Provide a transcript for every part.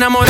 no esperaba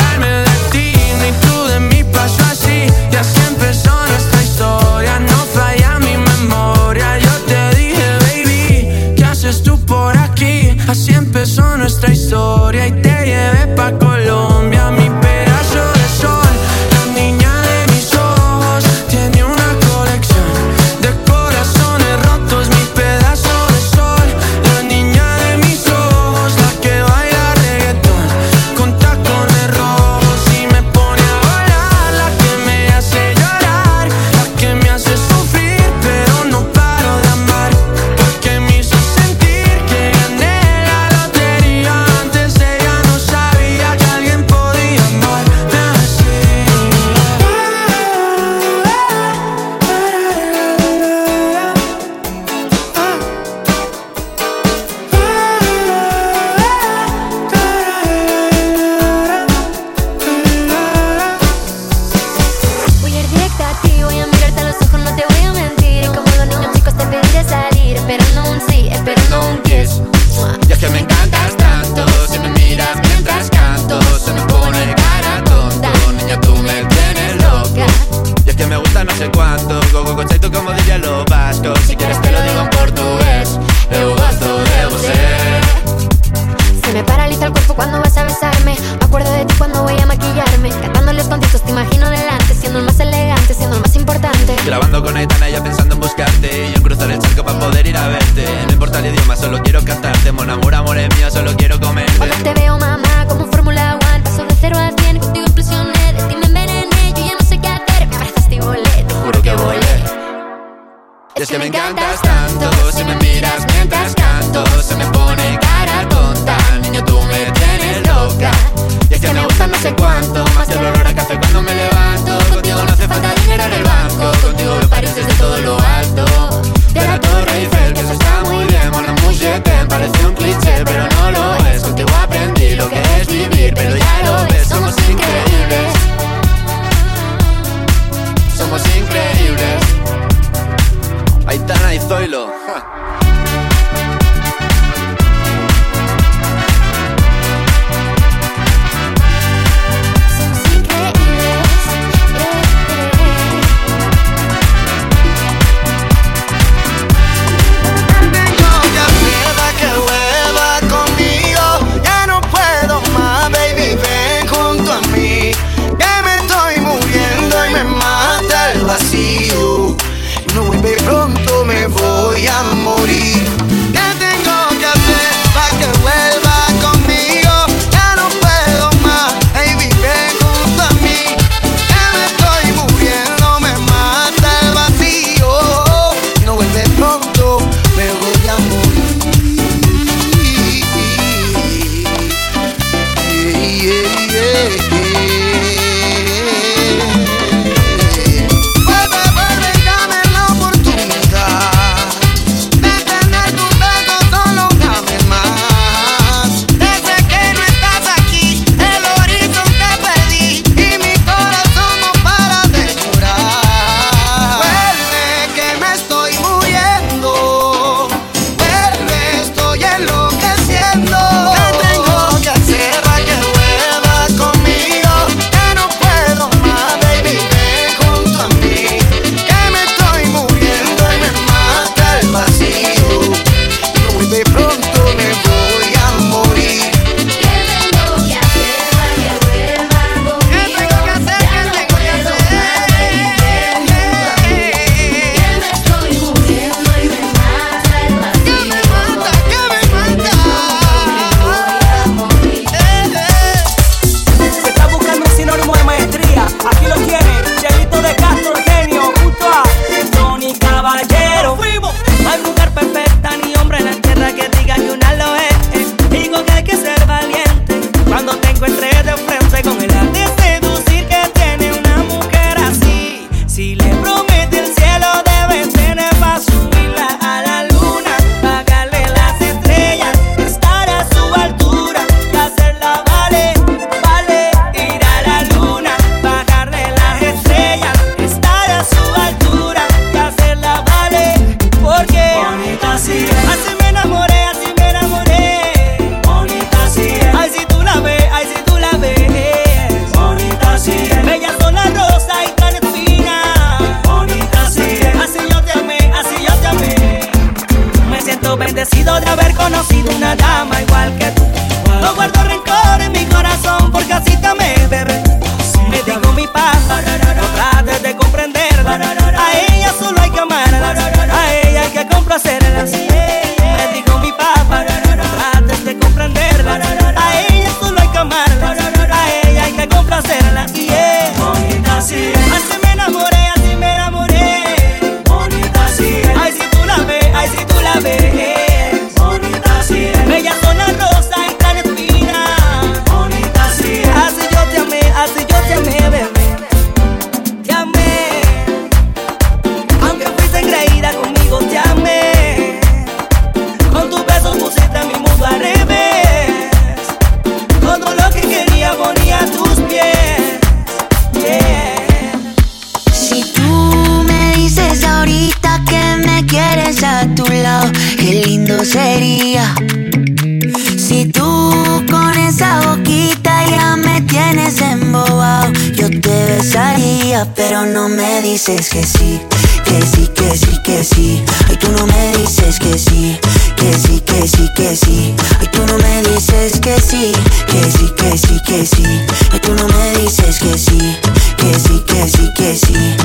Que sí, que sí, que sí. Ay, tú no me dices que sí. Que sí, que sí, que sí. Ay, tú no me dices que sí. Que sí, que sí, que sí. Ay, tú no me dices que sí. Que sí, que sí, que sí.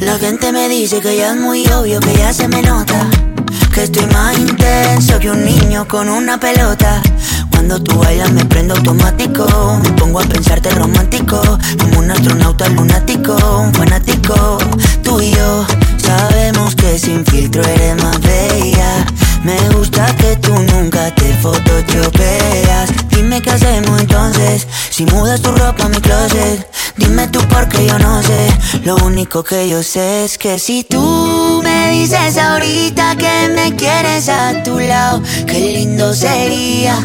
La gente me dice que ya es muy obvio, que ya se me nota. Que estoy más intenso que un niño con una pelota. Cuando tú bailas me prendo automático. Me pongo a pensarte romántico. Como un astronauta lunático, un fanático. Tú y yo sabemos que sin filtro eres más bella. Me gusta que tú nunca te photoshopeas. Dime qué hacemos entonces. Si mudas tu ropa a mi closet. Dime tú porque yo no sé. Lo único que yo sé es que si tú me dices ahorita que me quieres a tu lado, qué lindo sería.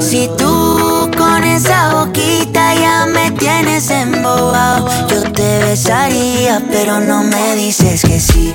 Si tú con esa boquita ya me tienes embobado, yo te besaría, pero no me dices que sí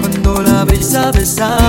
Cuando la brisa besaba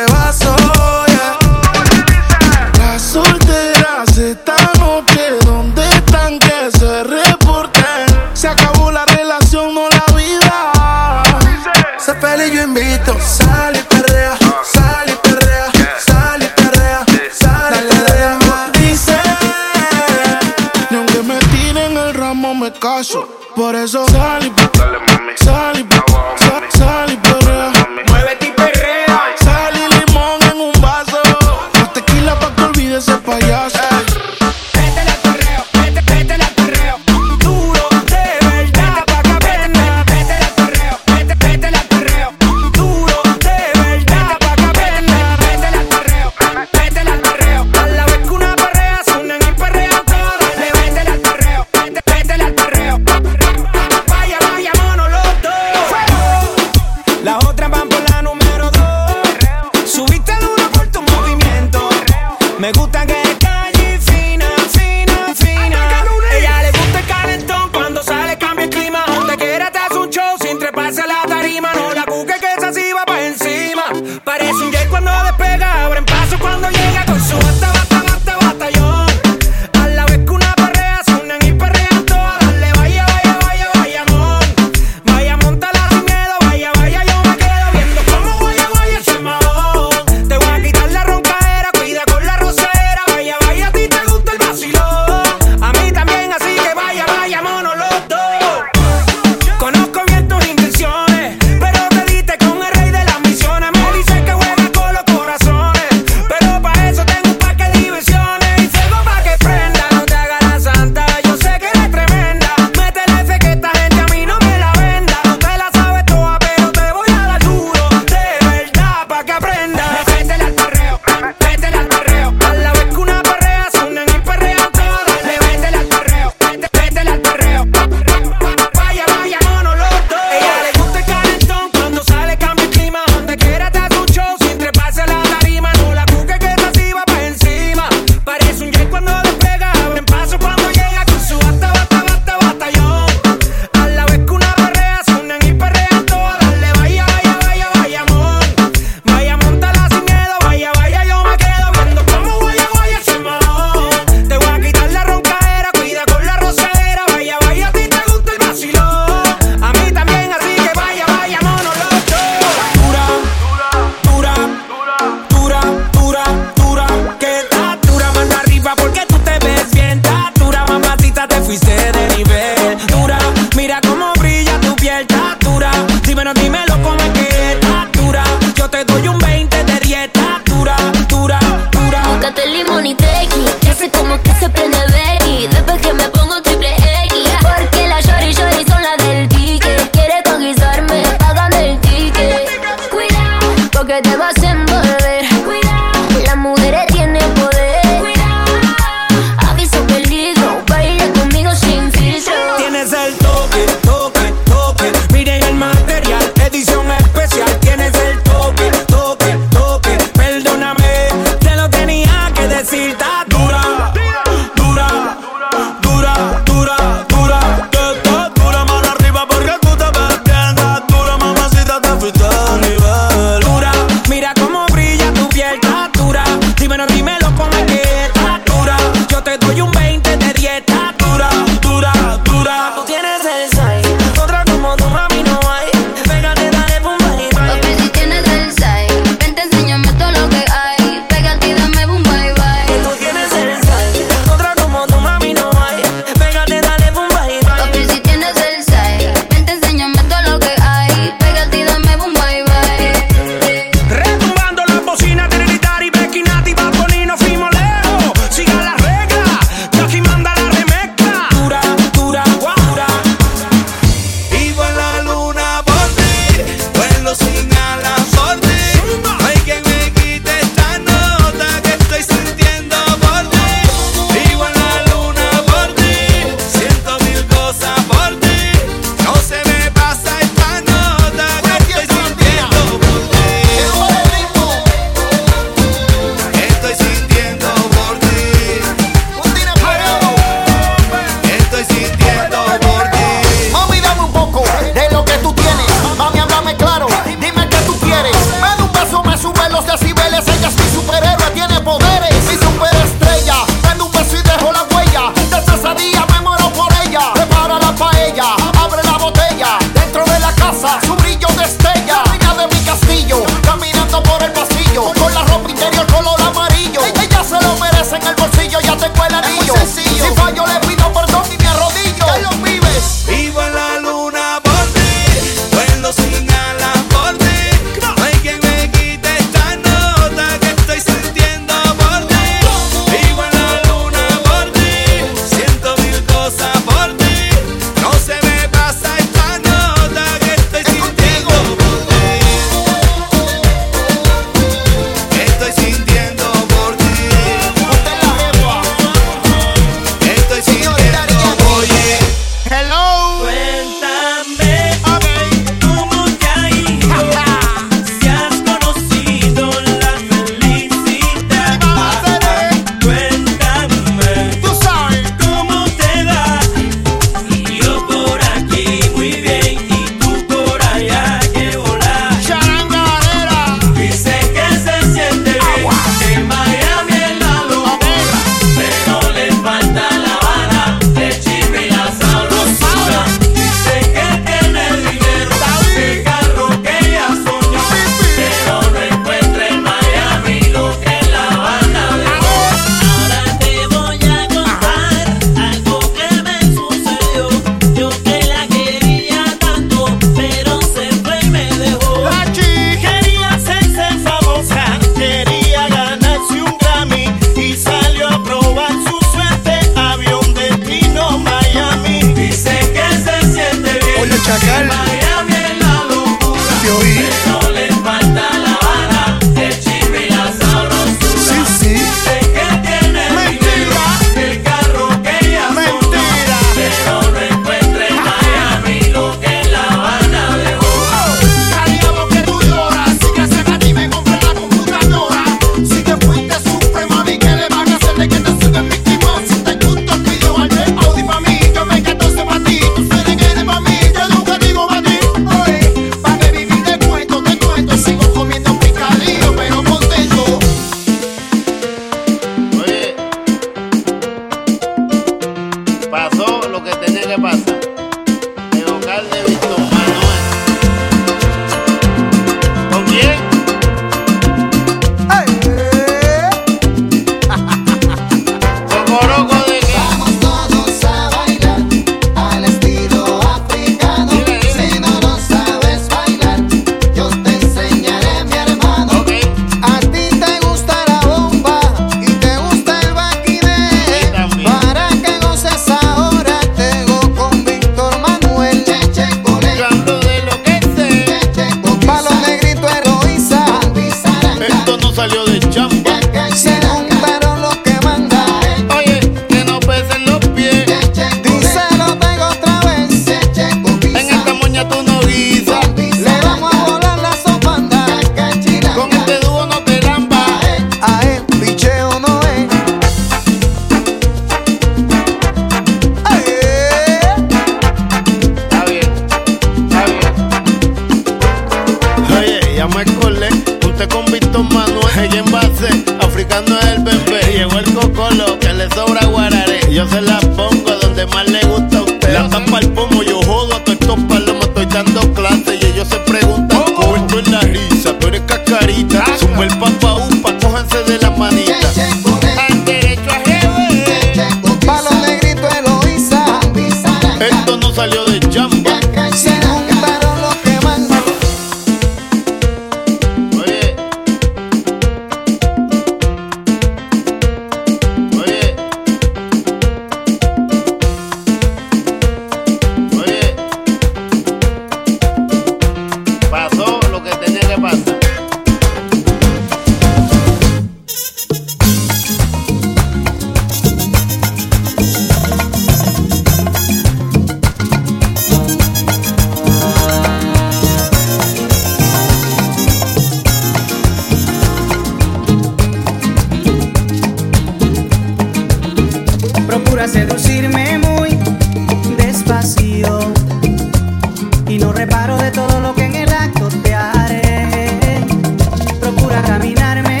caminarme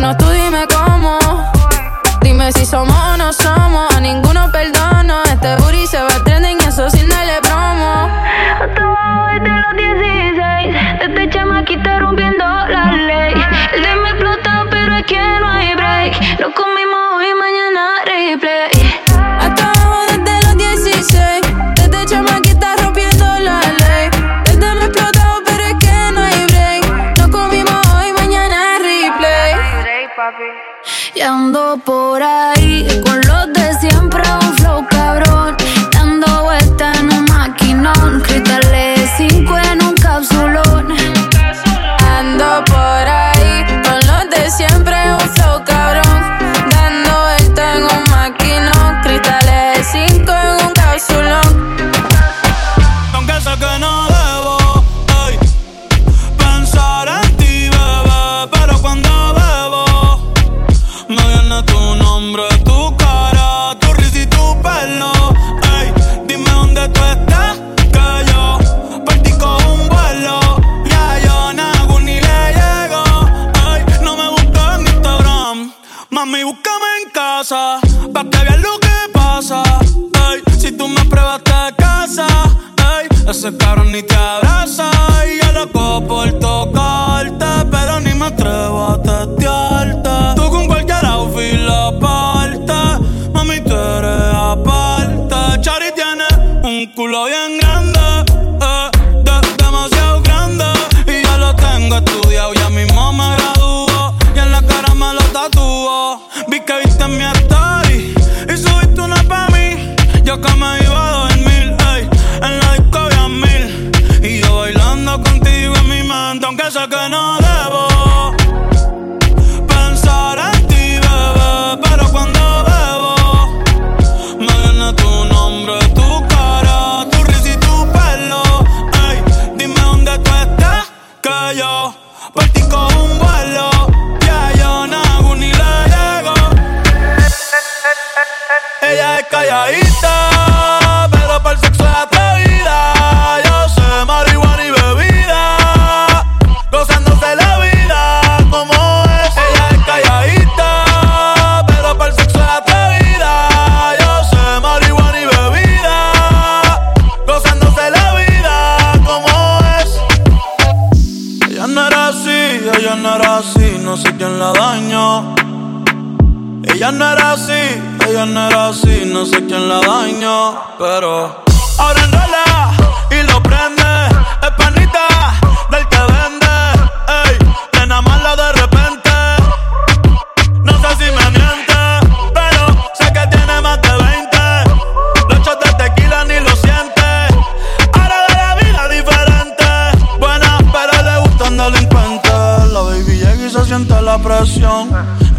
no estudió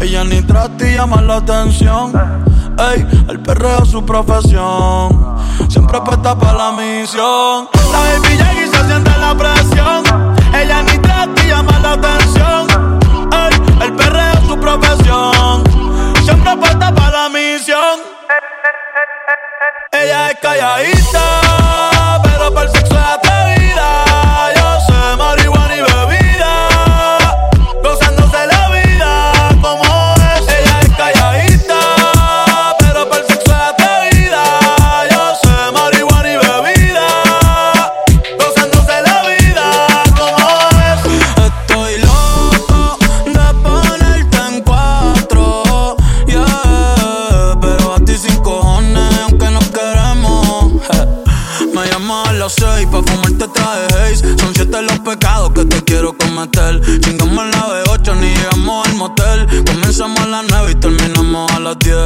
Ella ni trata llama la atención. Ey, el perreo es su profesión. Siempre apuesta para la misión. La baby y se siente la presión. Ella ni trata llama la atención. Ey, el perreo es su profesión. Siempre apuesta para la misión. Ella es calladita cometer. Chingamos la B8, ni llegamos al motel. Comenzamos a las 9 y terminamos a las 10.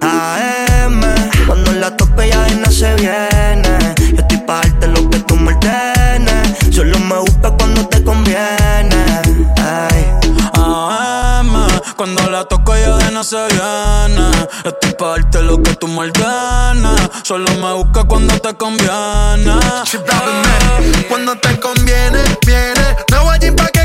AM, cuando la tope ya no se viene. Yo estoy pa' darte lo que tú me ordenes. Solo me busca cuando te conviene. Ay. AM, cuando la toco ella de no se viene. Estoy pa' darte lo que tú me ordenes. Solo me busca cuando te conviene. Cuando te conviene, viene. No voy a pa'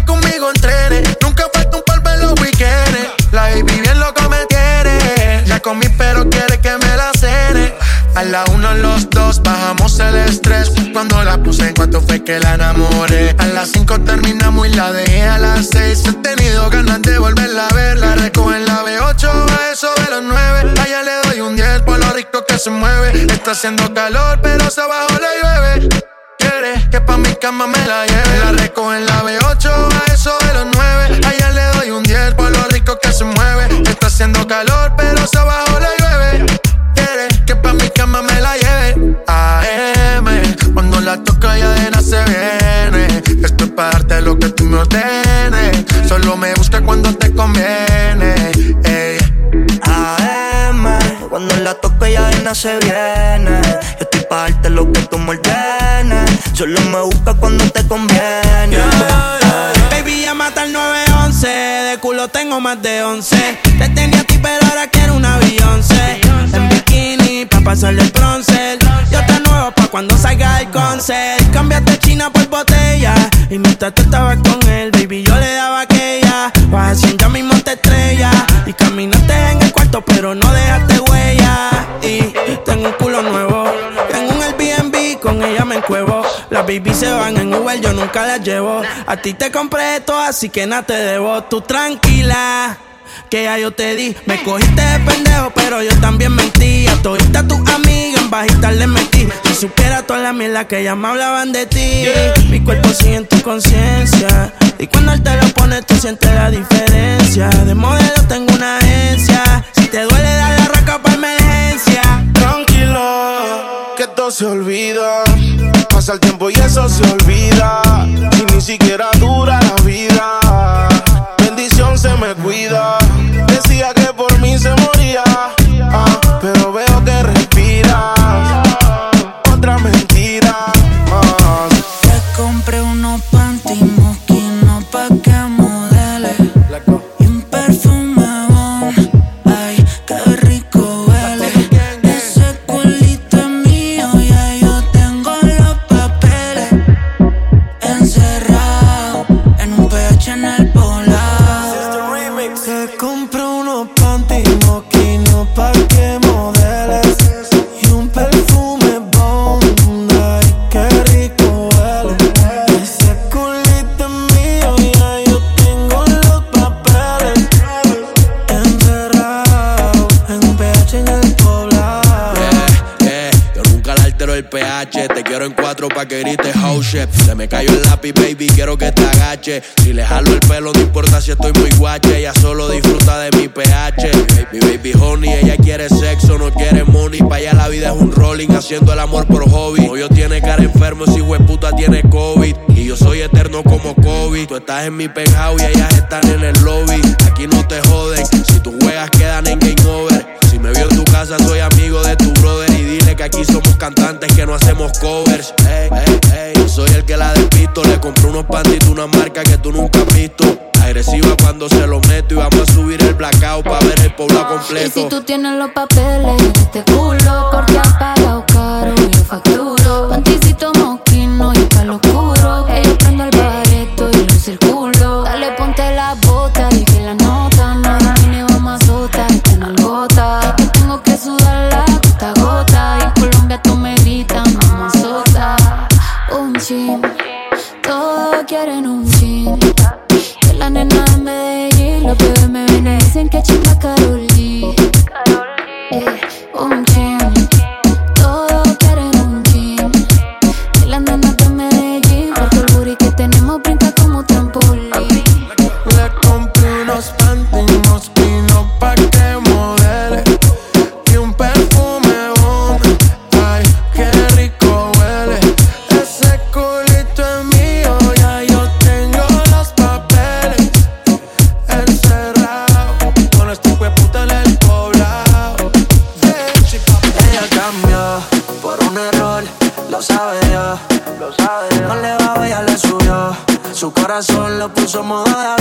comí, pero quiere que me la cene. A la uno, los dos, bajamos el estrés. Cuando la puse, en cuanto fue que la enamoré. A las cinco terminamos y la dejé a las seis. He tenido ganas de volverla a ver. La recojo en la B8, a eso de los nueve. A ella le doy un 10 por lo rico que se mueve. Está haciendo calor, pero se abajo le llueve. Quiere que pa' mi cama me la lleve. La recojo en la B8, a eso de los 9. A ella le rico que se mueve. Está haciendo calor, pero se abajo le llueve. Quiere que pa' mi cama me la lleve. AM, cuando la toca ya de nada se viene. Esto es para darte lo que tú me ordenes. Solo me busca cuando te conviene. Ey. AM, cuando la toco ya de nada se viene. Yo estoy pa' darte lo que tú me ordenes. Solo me busca cuando te conviene. Baby, ya mata el 911. De culo tengo más de 11. Te tenía a ti, pero ahora quiero una Beyoncé. En bikini, pa' pasarle el bronce. Yo te nuevo pa' cuando salga el concert. Cambiaste China por botella. Y mientras tú estabas con él, baby, yo le daba aquella. Vas haciendo mismo te estrella. Y caminaste en el cuarto, pero no dejaste huella. Y tengo un culo nuevo. Con ella me encuevo. Las baby se van en Uber, yo nunca las llevo. A ti te compré esto, así que nada te debo. Tú tranquila. Que ya yo te di, me cogiste de pendejo, pero yo también mentía. Todita tus amigas en bajita le metí. Si supiera toda la mierda que ya me hablaban de ti. Mi cuerpo sigue en tu conciencia. Y cuando él te lo pone, tú sientes la diferencia. De modelo tengo una agencia. Si te duele, dale la raca para emergencia. Tranquilo, se olvida. Pasa el tiempo y eso se olvida. Y ni siquiera dura la vida. Bendición se me cuida. Decía que me cayó el lápiz, baby, quiero que te agache. Si le jalo el pelo, no importa si estoy muy guache. Ella solo disfruta de mi pH. Mi baby honey, ella quiere sexo, no quiere money. Pa' allá la vida es un rolling, haciendo el amor por hobby. Novio tiene cara enfermo, ese hijo de puta tiene COVID. Y yo soy eterno como COVID. Tú estás en mi penthouse y ellas están en el lobby. Aquí no te joden, si tus juegas quedan en game over. Me vio en tu casa, soy amigo de tu brother. Y dile que aquí somos cantantes que no hacemos covers. Ey, ey, ey. Soy el que la despisto. Le compré unos pantitos, una marca que tú nunca has visto. Agresiva cuando se lo meto. Y vamos a subir el blackout para ver el Y completo. si tú tienes los papeles este culo, porque has pagado caro, yo facturo. Panticito mosquino y palo oscuro. corazón lo puso moda.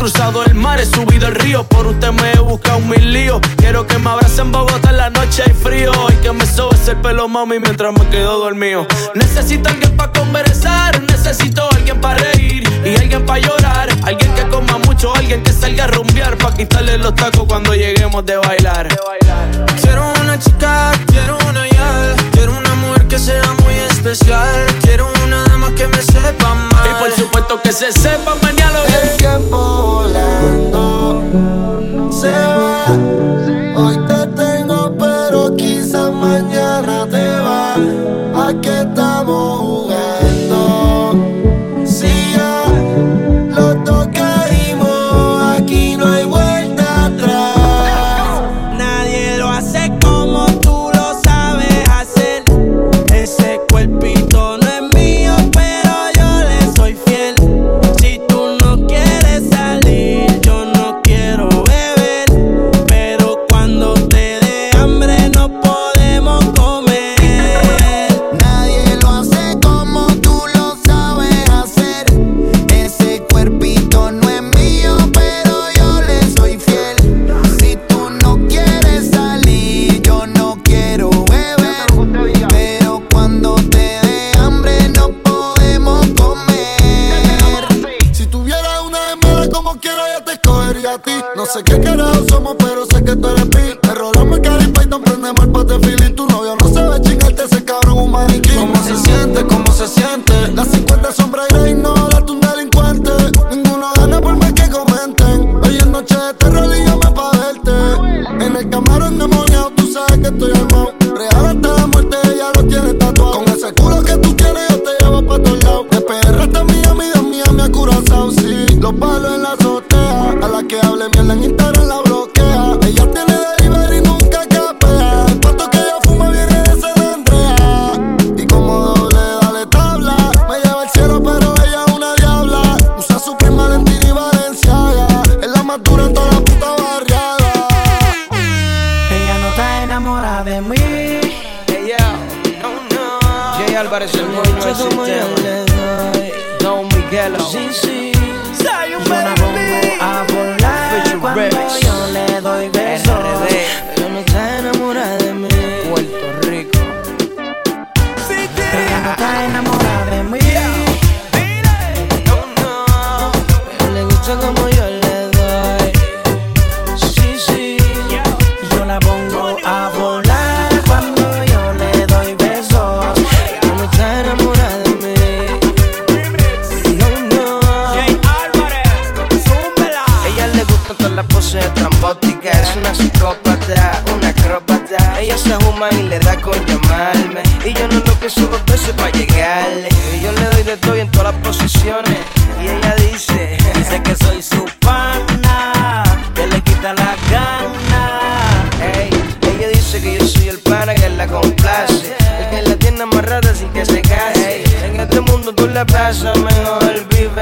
He cruzado el mar, he subido el río. Por usted me he buscado mil líos. Quiero que me abracen Bogotá en la noche hay frío. Y que me sobes el pelo, mami, mientras me quedo dormido. Necesito alguien para conversar, necesito alguien para reír y alguien para llorar. Alguien que coma mucho, alguien que salga a rumbear. Pa' quitarle los tacos cuando lleguemos de bailar. Quiero una chica, quiero una yal. Quiero una mujer que sea muy especial. Quiero una dama que me sepa mal que se sepa, mañana El tiempo volando se va.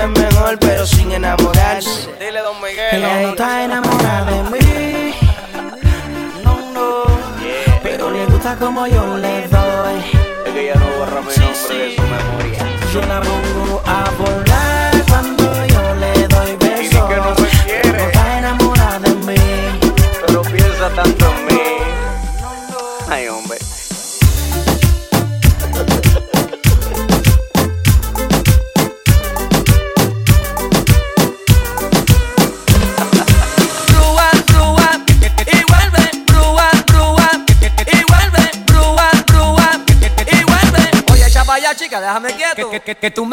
vez mejor, pero sin enamorarse. Dile, don Miguel. Ella no está enamorada de mí. No, no. Pero le gusta como yo le doy. Es que ella no borra mi nombre de su memoria. Yo la pongo a que, que tú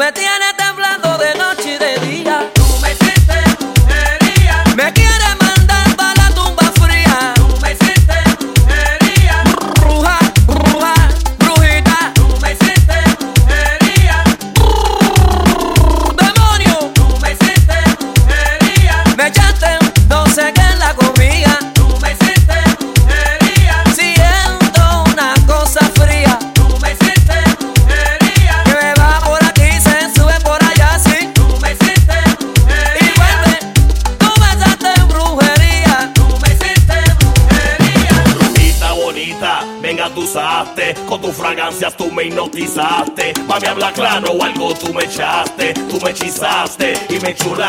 me chula.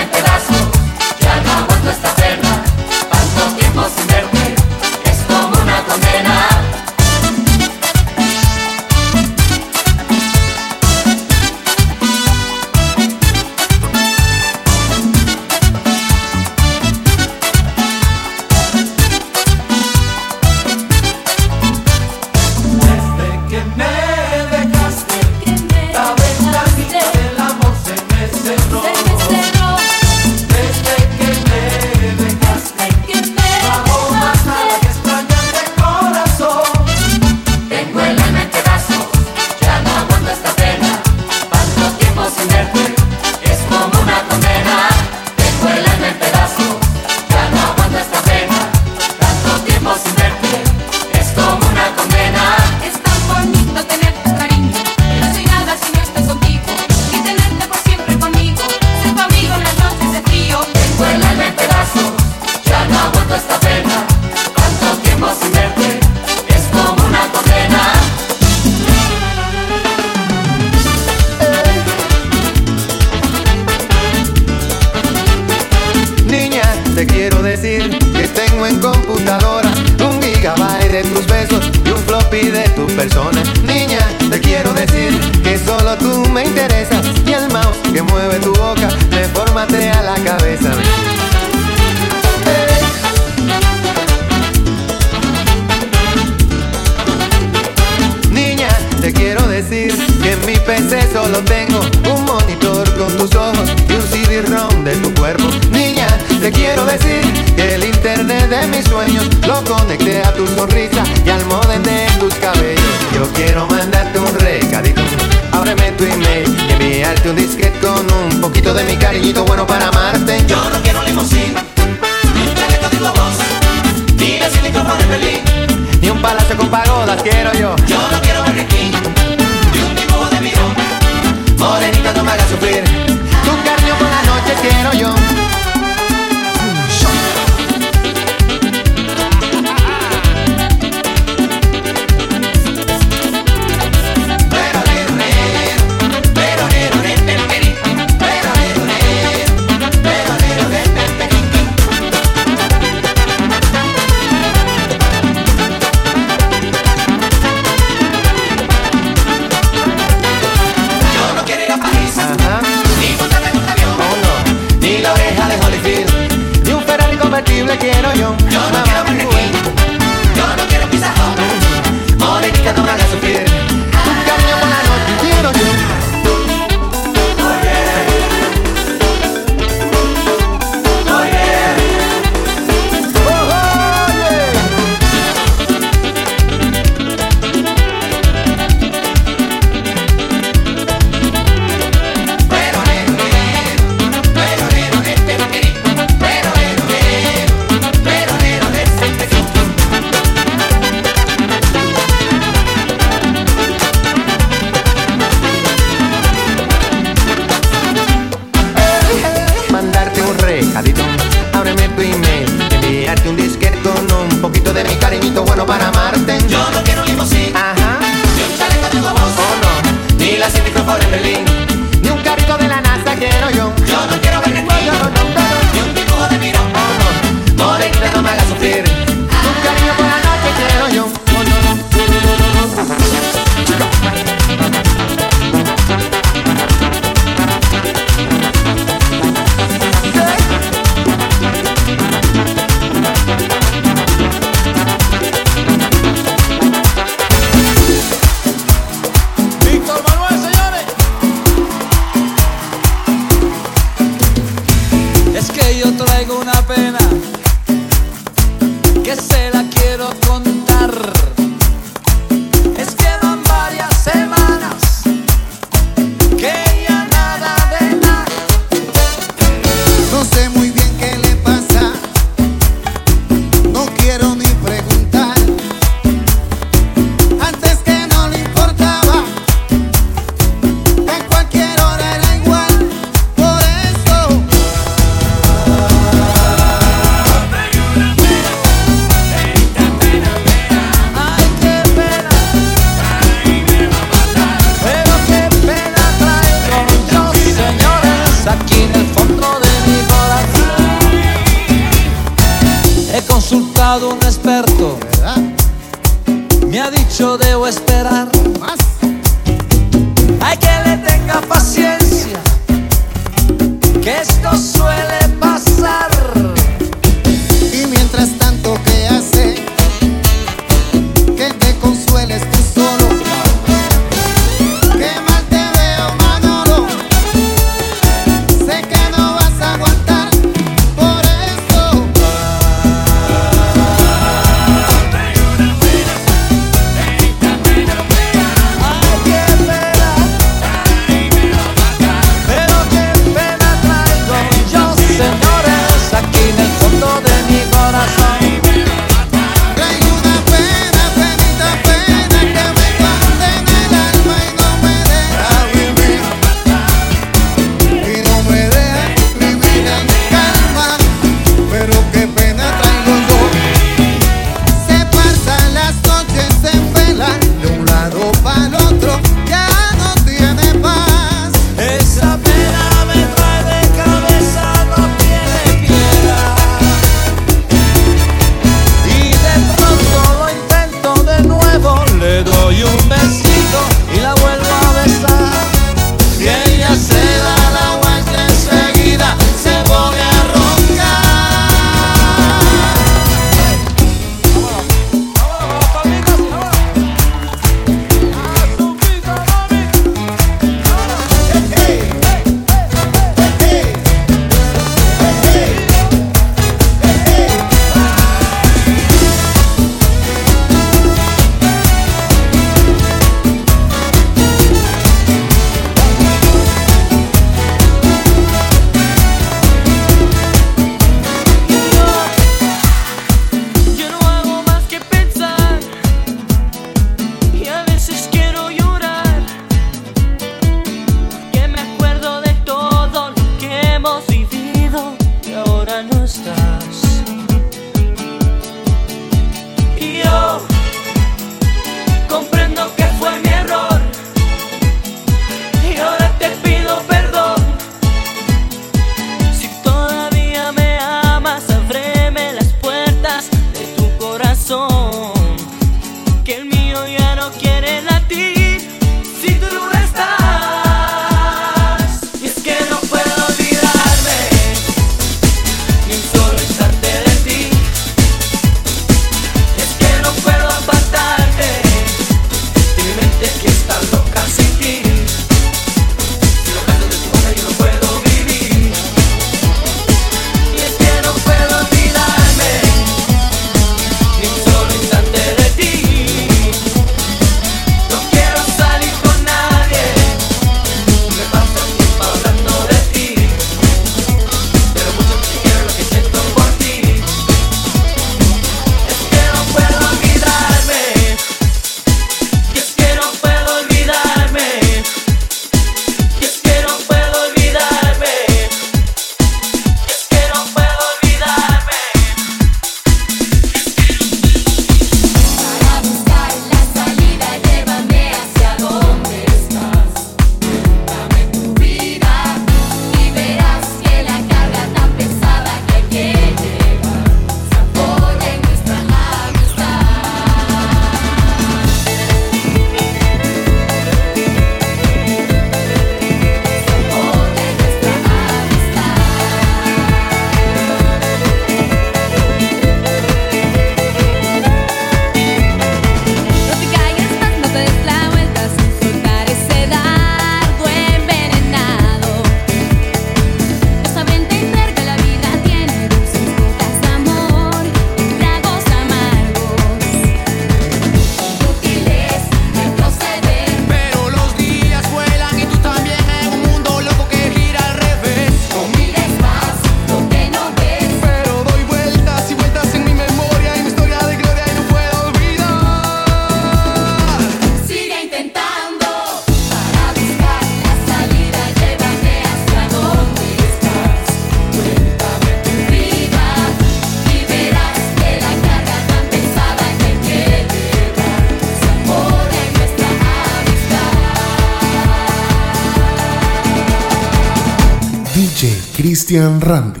Christian Randich.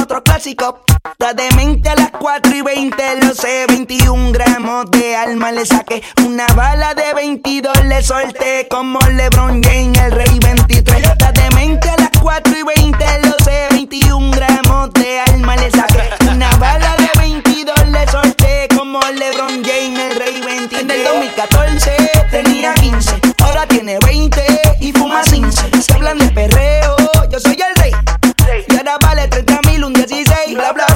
otro clásico. Está demente a las 4 y 20, lo sé. 21 gramos de alma le saqué. Una bala de 22 le solté. Como LeBron James, el rey 23. Está demente a las 4 y 20, lo sé. 21 gramos de alma le saqué. Una bala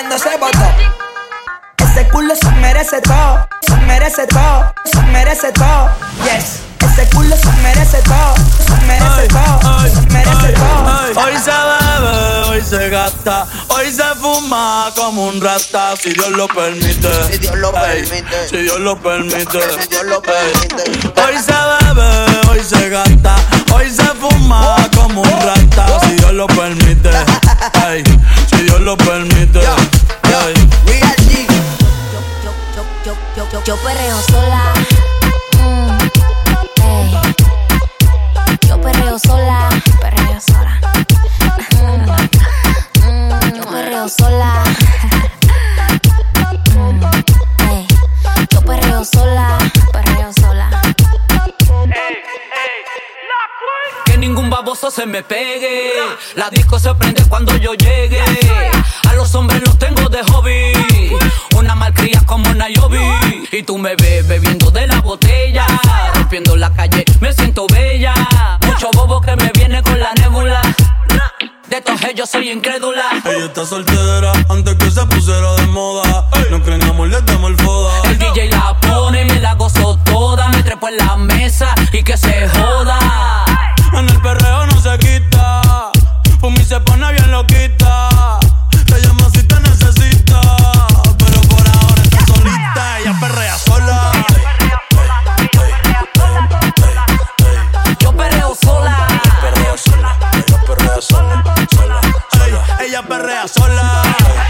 bailando se botó. Ese culo se merece todo, se merece todo, se merece todo. Yes, ese culo se merece todo, se merece todo, se merece todo. Hoy se bebe, hoy se gasta, hoy se fuma como un rasta, si Dios lo permite. Si Dios lo permite. Si Dios lo permite. Si Dios lo permite. Hoy se bebe, hoy se gasta, hoy se fuma como un rasta, si Dios lo permite. Ey, si Dios lo permite. Yo, yo, yo, yo perreo sola. Mm. Yo perreo sola. Perreo sola. Mm, yo perreo sola. Mm, ey. Yo perreo sola. Ningún baboso se me pegue. La disco se prende cuando yo llegue. A los hombres los tengo de hobby. Una malcria como Nayobi. Y tú me ves bebiendo de la botella. Rompiendo la calle, me siento bella. Mucho bobo que me viene con la nébula. De todos ellos soy incrédula. Ella está soltera antes que se pusiera de moda. No creen amor, le damos el foda. El DJ la pone, me la gozo toda. Me trepo en la mesa y que se joda. En el perreo no se quita. Mí se pone bien loquita. Te llama si te necesita. Pero por ahora está solita. Ella perrea sola. Yo perreo sola. Perreo sola. Ella perrea sola. Ella perrea sola.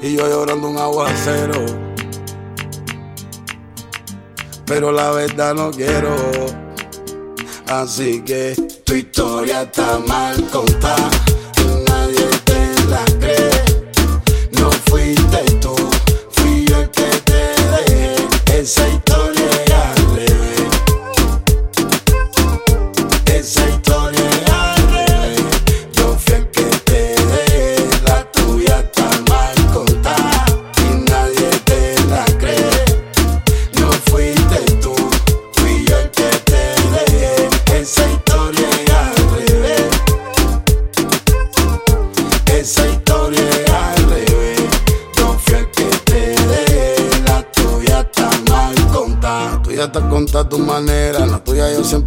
y yo llorando un aguacero. Pero la verdad no quiero, así que tu historia está mal contada.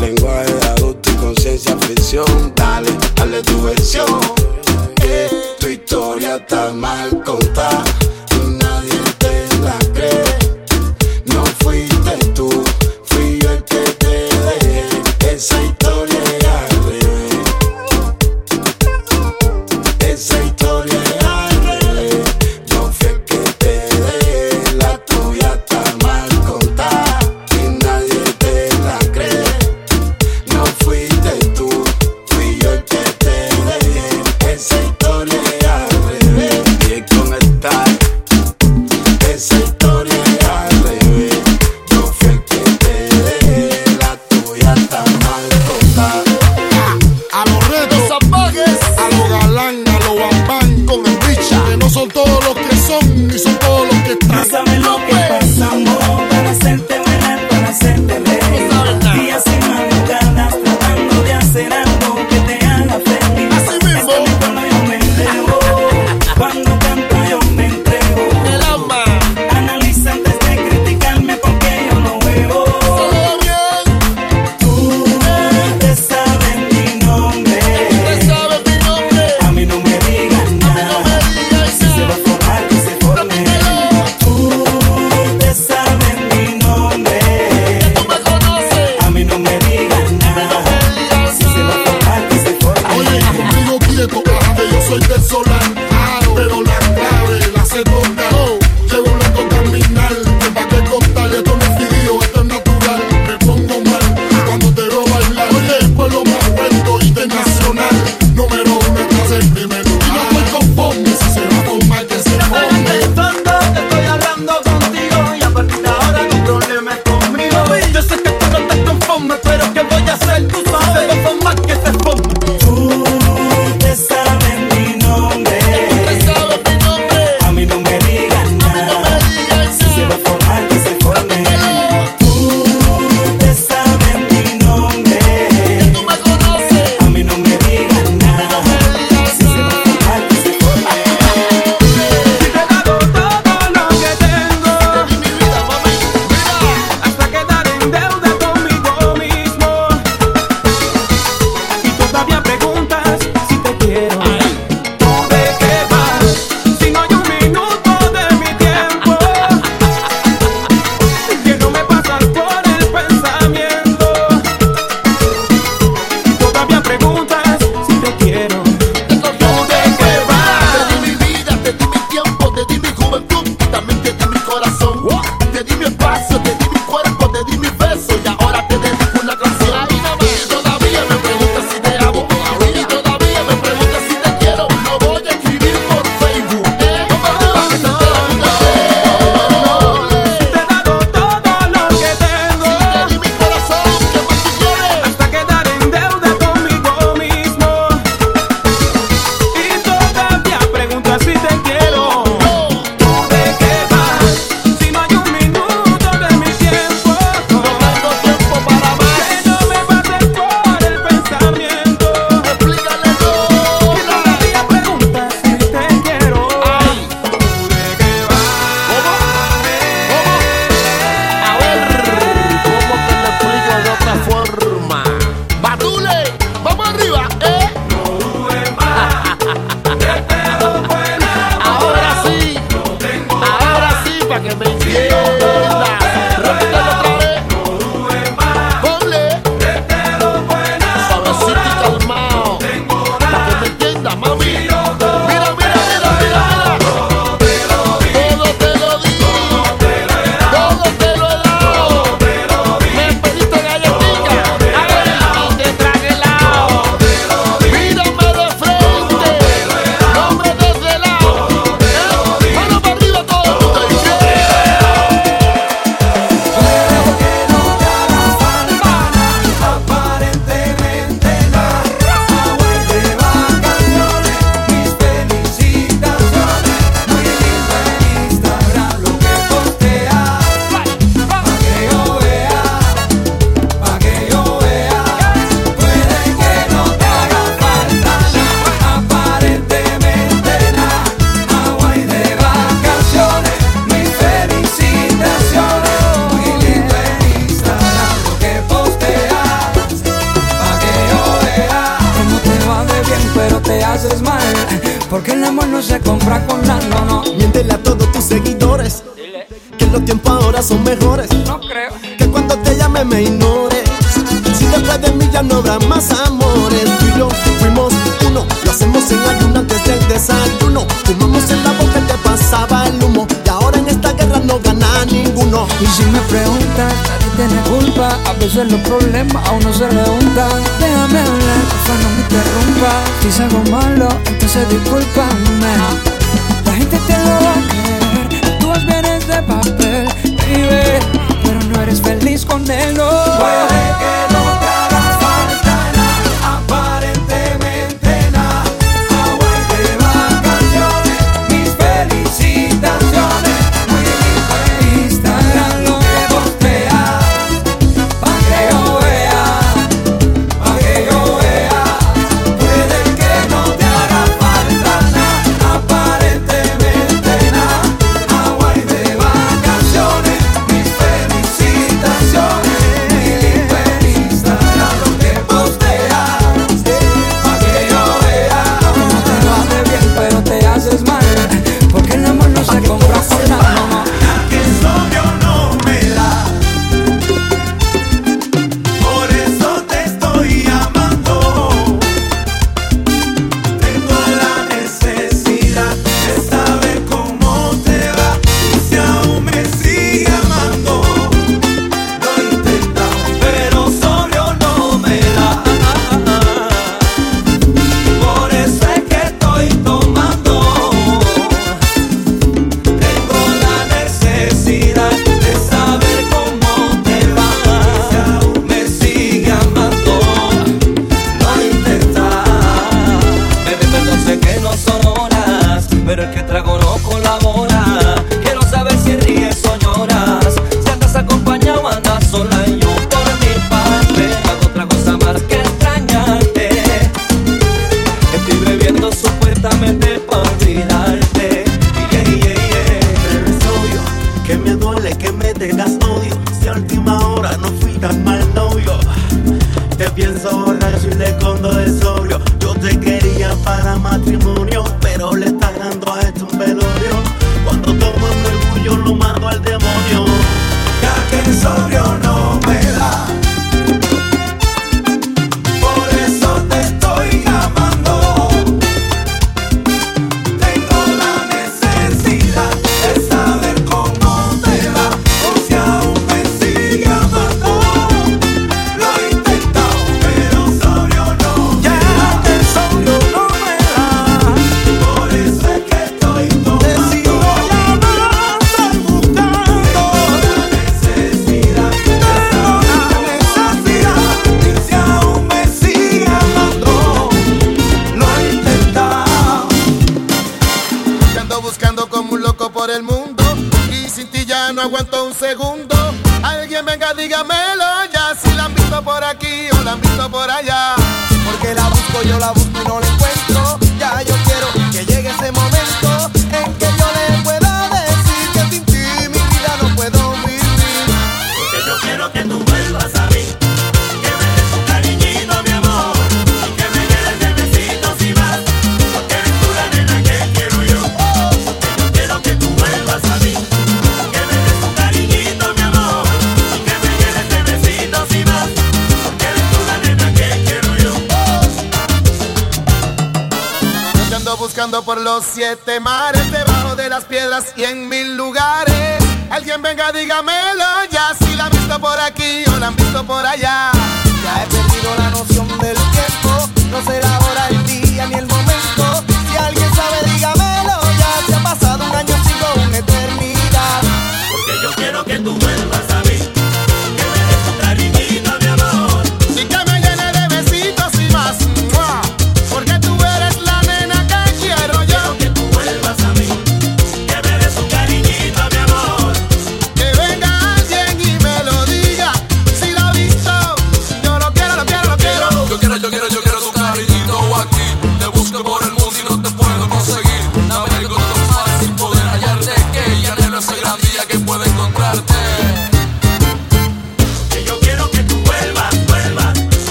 Lenguaje de adulto y conciencia. Dale, dale tu versión. Eh, tu historia está mal contada. No fuiste tú, fui el que te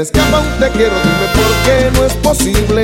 se escapa un te quiero, dime por qué no es posible.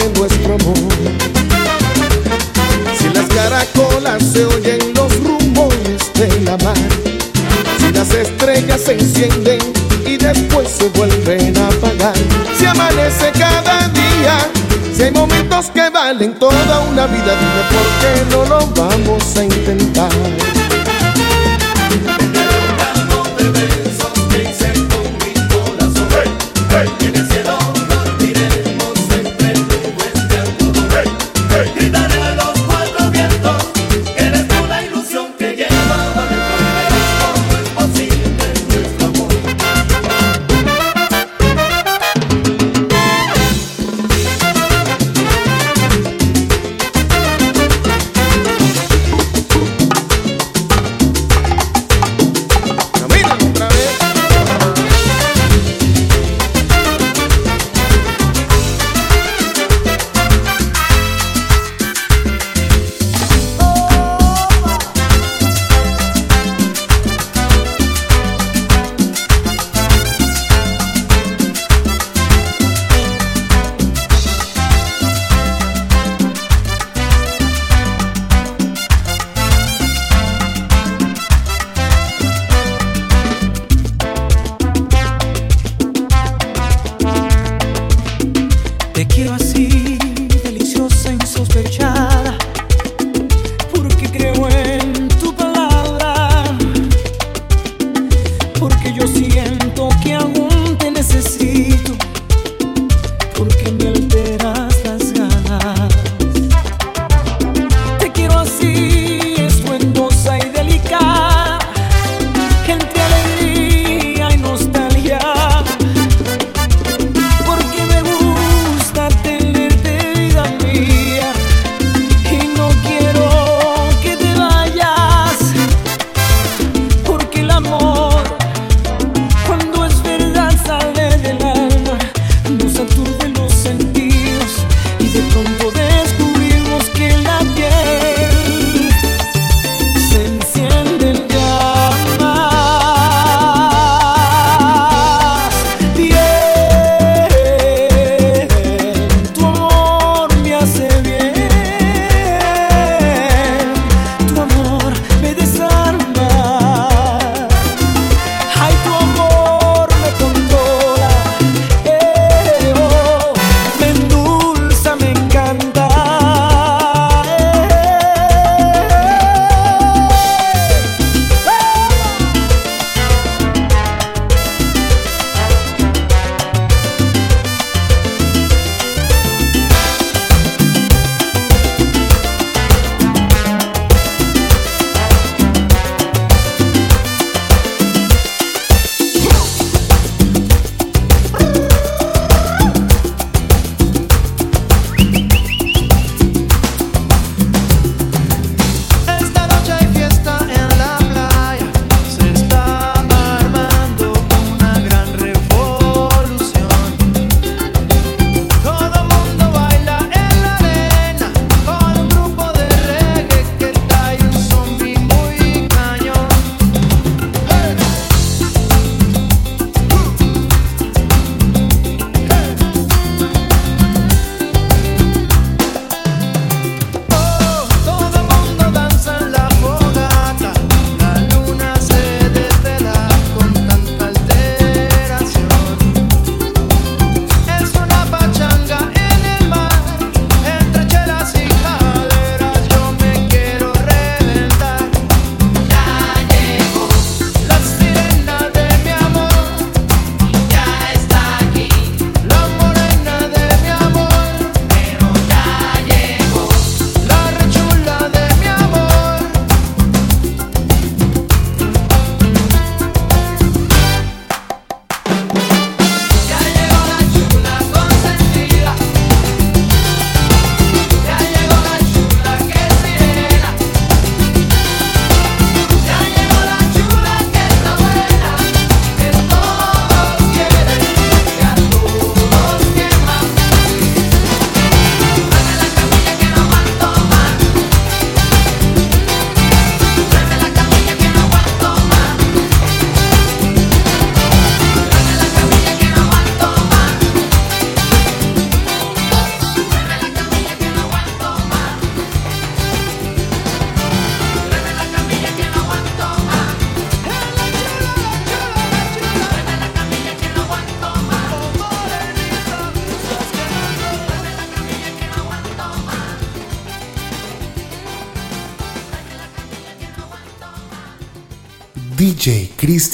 Porque me alteras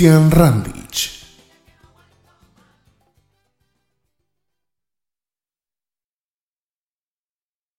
Cristian Randy.